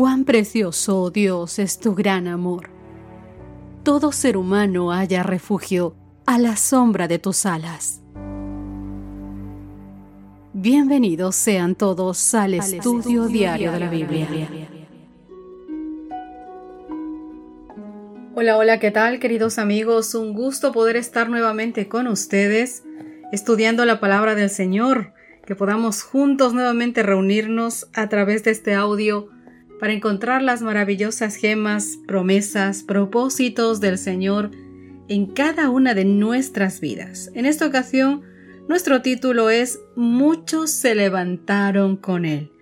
Cuán precioso, oh Dios, es tu gran amor. Todo ser humano haya refugio a la sombra de tus alas. Bienvenidos sean todos al, estudio, diario de la Biblia. Hola, hola, ¿qué tal queridos amigos? Un gusto poder estar nuevamente con ustedes estudiando la palabra del Señor, que podamos juntos nuevamente reunirnos a través de este audio para encontrar las maravillosas gemas, promesas, propósitos del Señor en cada una de nuestras vidas. En esta ocasión, nuestro título es Muchos se levantaron con Él.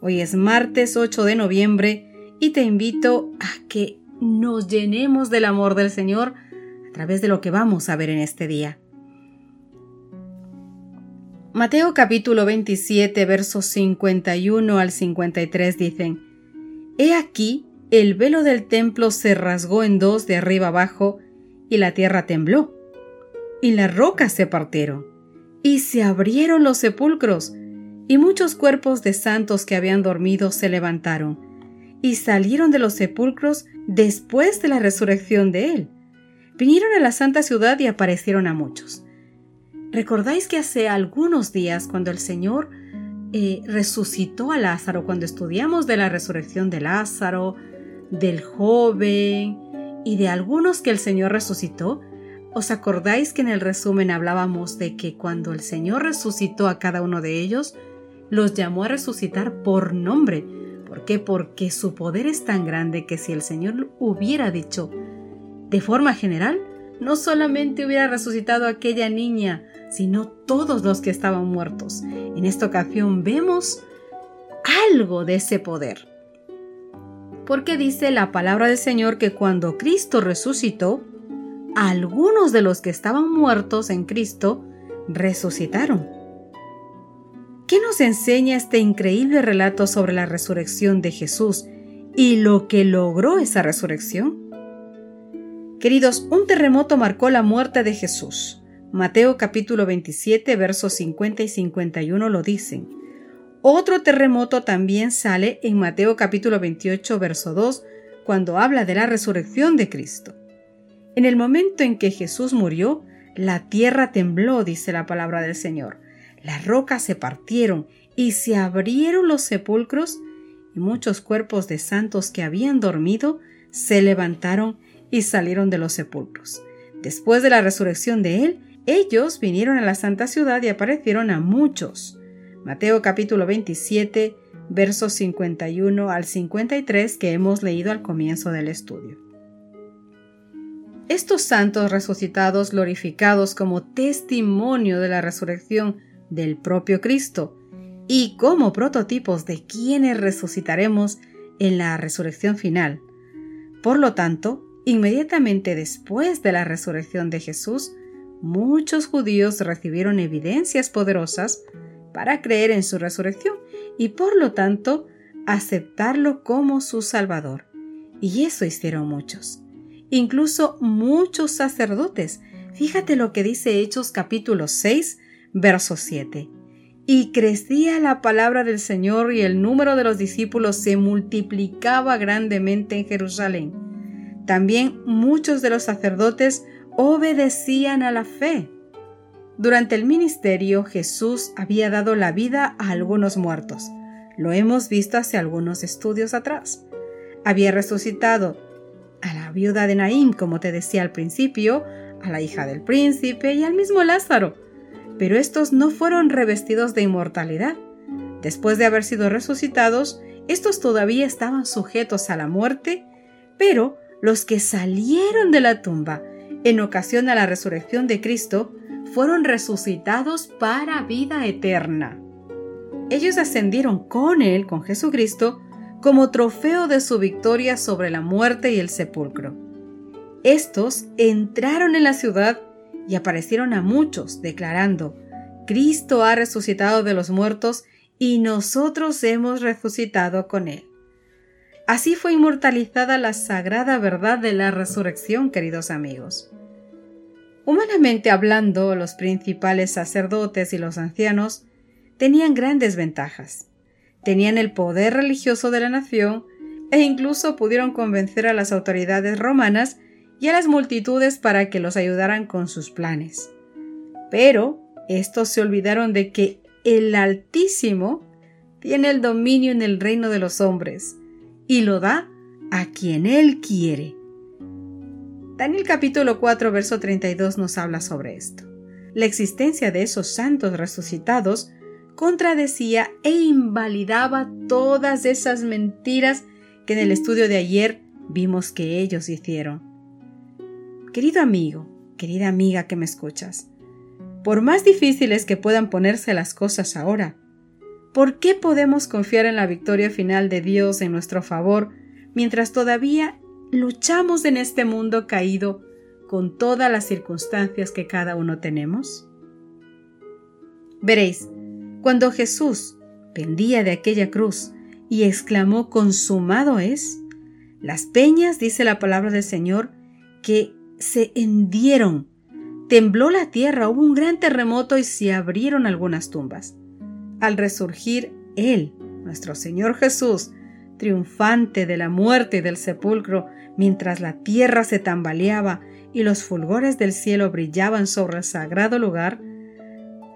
Hoy es martes 8 de noviembre y te invito a que nos llenemos del amor del Señor a través de lo que vamos a ver en este día. Mateo capítulo 27 versos 51 al 53 dicen, He aquí, el velo del templo se rasgó en dos de arriba abajo, y la tierra tembló, y las rocas se partieron, y se abrieron los sepulcros, y muchos cuerpos de santos que habían dormido se levantaron, y salieron de los sepulcros después de la resurrección de él. Vinieron a la santa ciudad y aparecieron a muchos. ¿Recordáis que hace algunos días, cuando el Señor eh, resucitó a Lázaro, cuando estudiamos de la resurrección de Lázaro, del joven y de algunos que el Señor resucitó, ¿os acordáis que en el resumen hablábamos de que cuando el Señor resucitó a cada uno de ellos, los llamó a resucitar por nombre? ¿Por qué? Porque su poder es tan grande que si el Señor hubiera dicho de forma general, no solamente hubiera resucitado a aquella niña, sino todos los que estaban muertos. En esta ocasión vemos algo de ese poder. Porque dice la palabra del Señor que cuando Cristo resucitó, algunos de los que estaban muertos en Cristo resucitaron. ¿Qué nos enseña este increíble relato sobre la resurrección de Jesús y lo que logró esa resurrección? Queridos, un terremoto marcó la muerte de Jesús. Mateo capítulo 27 versos 50 y 51 lo dicen. Otro terremoto también sale en Mateo capítulo 28 verso 2 cuando habla de la resurrección de Cristo. En el momento en que Jesús murió, la tierra tembló, dice la palabra del Señor. Las rocas se partieron y se abrieron los sepulcros y muchos cuerpos de santos que habían dormido se levantaron y salieron de los sepulcros. Después de la resurrección de él, ellos vinieron a la santa ciudad y aparecieron a muchos. Mateo capítulo 27, versos 51 al 53 que hemos leído al comienzo del estudio. Estos santos resucitados glorificados como testimonio de la resurrección del propio Cristo y como prototipos de quienes resucitaremos en la resurrección final. Por lo tanto, inmediatamente después de la resurrección de Jesús, muchos judíos recibieron evidencias poderosas para creer en su resurrección y por lo tanto aceptarlo como su Salvador. Y eso hicieron muchos. Incluso muchos sacerdotes. Fíjate lo que dice Hechos capítulo 6, verso 7. Y crecía la palabra del Señor y el número de los discípulos se multiplicaba grandemente en Jerusalén. También muchos de los sacerdotes obedecían a la fe. Durante el ministerio Jesús había dado la vida a algunos muertos. Lo hemos visto hace algunos estudios atrás. Había resucitado a la viuda de Naín, como te decía al principio, a la hija del príncipe y al mismo Lázaro. Pero estos no fueron revestidos de inmortalidad. Después de haber sido resucitados, estos todavía estaban sujetos a la muerte, pero los que salieron de la tumba en ocasión a la resurrección de Cristo, fueron resucitados para vida eterna. Ellos ascendieron con Él, con Jesucristo, como trofeo de su victoria sobre la muerte y el sepulcro. Estos entraron en la ciudad y aparecieron a muchos, declarando, Cristo ha resucitado de los muertos y nosotros hemos resucitado con Él. Así fue inmortalizada la sagrada verdad de la resurrección, queridos amigos. Humanamente hablando, los principales sacerdotes y los ancianos tenían grandes ventajas. Tenían el poder religioso de la nación, e incluso pudieron convencer a las autoridades romanas y a las multitudes para que los ayudaran con sus planes. Pero estos se olvidaron de que el Altísimo tiene el dominio en el reino de los hombres y lo da a quien Él quiere. Daniel capítulo 4 verso 32 nos habla sobre esto. La existencia de esos santos resucitados contradecía e invalidaba todas esas mentiras que en el estudio de ayer vimos que ellos hicieron. Querido amigo, querida amiga que me escuchas, por más difíciles que puedan ponerse las cosas ahora, ¿por qué podemos confiar en la victoria final de Dios en nuestro favor mientras todavía luchamos en este mundo caído con todas las circunstancias que cada uno tenemos? Veréis, cuando Jesús pendía de aquella cruz y exclamó consumado es, las peñas, dice la palabra del Señor, que se hendieron Tembló la tierra, hubo un gran terremoto y se abrieron algunas tumbas. Al resurgir Él, nuestro Señor Jesús, triunfante de la muerte y del sepulcro, mientras la tierra se tambaleaba y los fulgores del cielo brillaban sobre el sagrado lugar,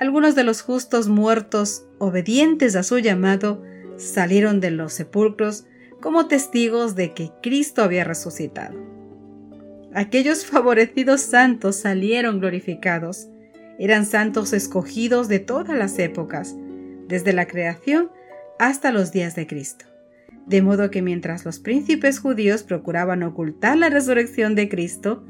algunos de los justos muertos, obedientes a su llamado, salieron de los sepulcros como testigos de que Cristo había resucitado. Aquellos favorecidos santos salieron glorificados. Eran santos escogidos de todas las épocas, desde la creación hasta los días de Cristo. De modo que mientras los príncipes judíos procuraban ocultar la resurrección de Cristo,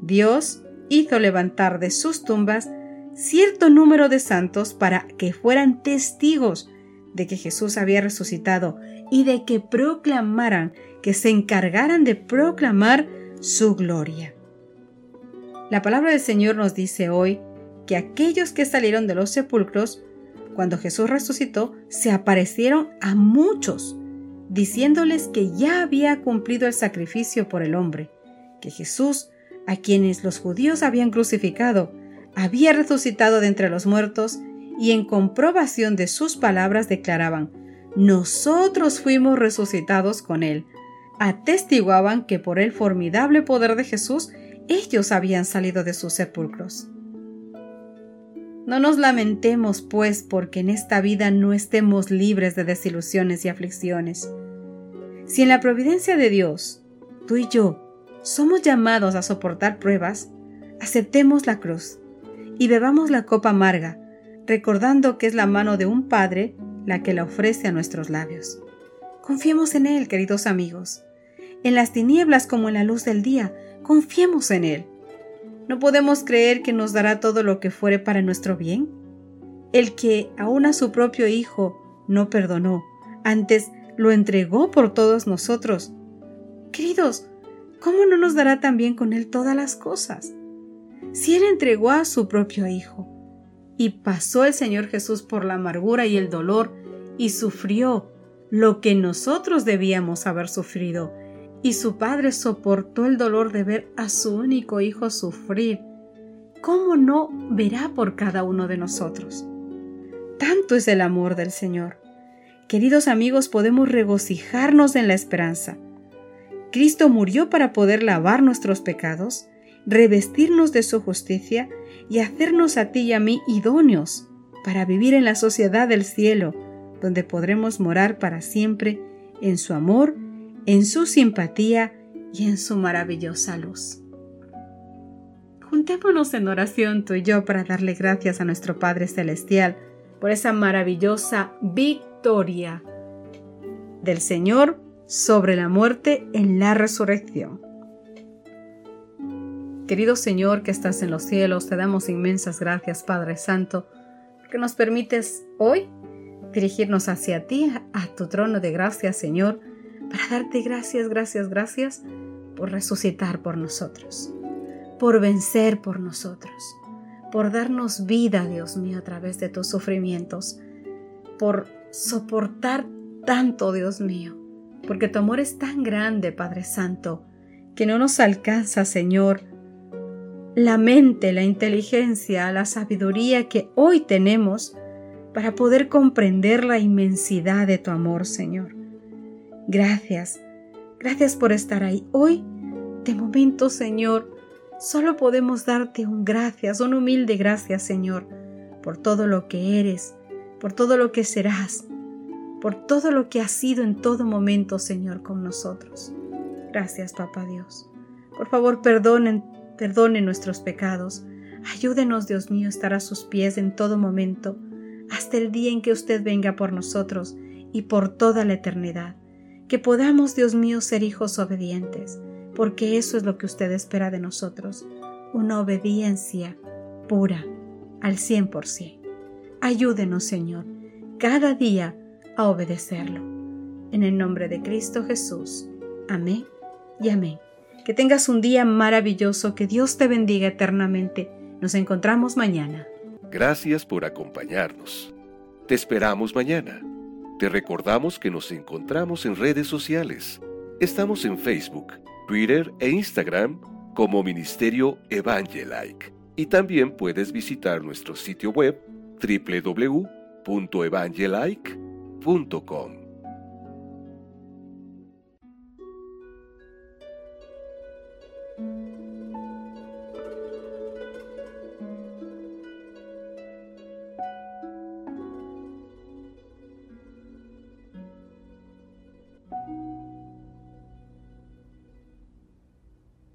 Dios hizo levantar de sus tumbas cierto número de santos para que fueran testigos de que Jesús había resucitado y de que proclamaran, que se encargaran de proclamar su gloria. La palabra del Señor nos dice hoy que aquellos que salieron de los sepulcros, cuando Jesús resucitó, se aparecieron a muchos, diciéndoles que ya había cumplido el sacrificio por el hombre, que Jesús, a quienes los judíos habían crucificado, había resucitado de entre los muertos, y en comprobación de sus palabras declaraban, nosotros fuimos resucitados con él, atestiguaban que por el formidable poder de Jesús ellos habían salido de sus sepulcros. No nos lamentemos, pues, porque en esta vida no estemos libres de desilusiones y aflicciones. Si en la providencia de Dios, tú y yo, somos llamados a soportar pruebas, aceptemos la cruz y bebamos la copa amarga, recordando que es la mano de un Padre la que la ofrece a nuestros labios. Confiemos en Él, queridos amigos. En las tinieblas como en la luz del día, confiemos en Él. ¿No podemos creer que nos dará todo lo que fuere para nuestro bien? El que aún a su propio Hijo no perdonó, antes lo entregó por todos nosotros. Queridos, ¿cómo no nos dará también con Él todas las cosas? Si Él entregó a su propio Hijo, y pasó el Señor Jesús por la amargura y el dolor, y sufrió lo que nosotros debíamos haber sufrido, y su padre soportó el dolor de ver a su único hijo sufrir, ¿cómo no verá por cada uno de nosotros? Tanto es el amor del Señor. Queridos amigos, podemos regocijarnos en la esperanza. Cristo murió para poder lavar nuestros pecados, revestirnos de su justicia y hacernos a ti y a mí idóneos para vivir en la sociedad del cielo, donde podremos morar para siempre en su amor, en su simpatía y en su maravillosa luz. Juntémonos en oración tú y yo para darle gracias a nuestro Padre Celestial por esa maravillosa victoria del Señor sobre la muerte en la resurrección. Querido Señor que estás en los cielos, te damos inmensas gracias, Padre Santo, porque nos permites hoy dirigirnos hacia ti, a tu trono de gracia, Señor, para darte gracias, gracias, gracias por resucitar por nosotros, por vencer por nosotros, por darnos vida, Dios mío, a través de tus sufrimientos, por soportar tanto, Dios mío, porque tu amor es tan grande, Padre Santo, que no nos alcanza, Señor, la mente, la inteligencia, la sabiduría que hoy tenemos para poder comprender la inmensidad de tu amor, Señor. Gracias, Gracias por estar ahí. Hoy, de momento, Señor, solo podemos darte un gracias, un humilde gracias, Señor, por todo lo que eres, por todo lo que serás, por todo lo que has sido en todo momento, Señor, con nosotros. Gracias, Papá Dios. Por favor, perdonen, perdone nuestros pecados. Ayúdenos, Dios mío, a estar a sus pies en todo momento, hasta el día en que usted venga por nosotros y por toda la eternidad. Que podamos, Dios mío, ser hijos obedientes, porque eso es lo que usted espera de nosotros, una obediencia pura, al cien por cien. Ayúdenos, Señor, cada día a obedecerlo. En el nombre de Cristo Jesús. Amén y amén. Que tengas un día maravilloso, que Dios te bendiga eternamente. Nos encontramos mañana. Gracias por acompañarnos. Te esperamos mañana. Te recordamos que nos encontramos en redes sociales. Estamos en Facebook, Twitter e Instagram como Ministerio Evangelike. Y también puedes visitar nuestro sitio web www.evangelike.com.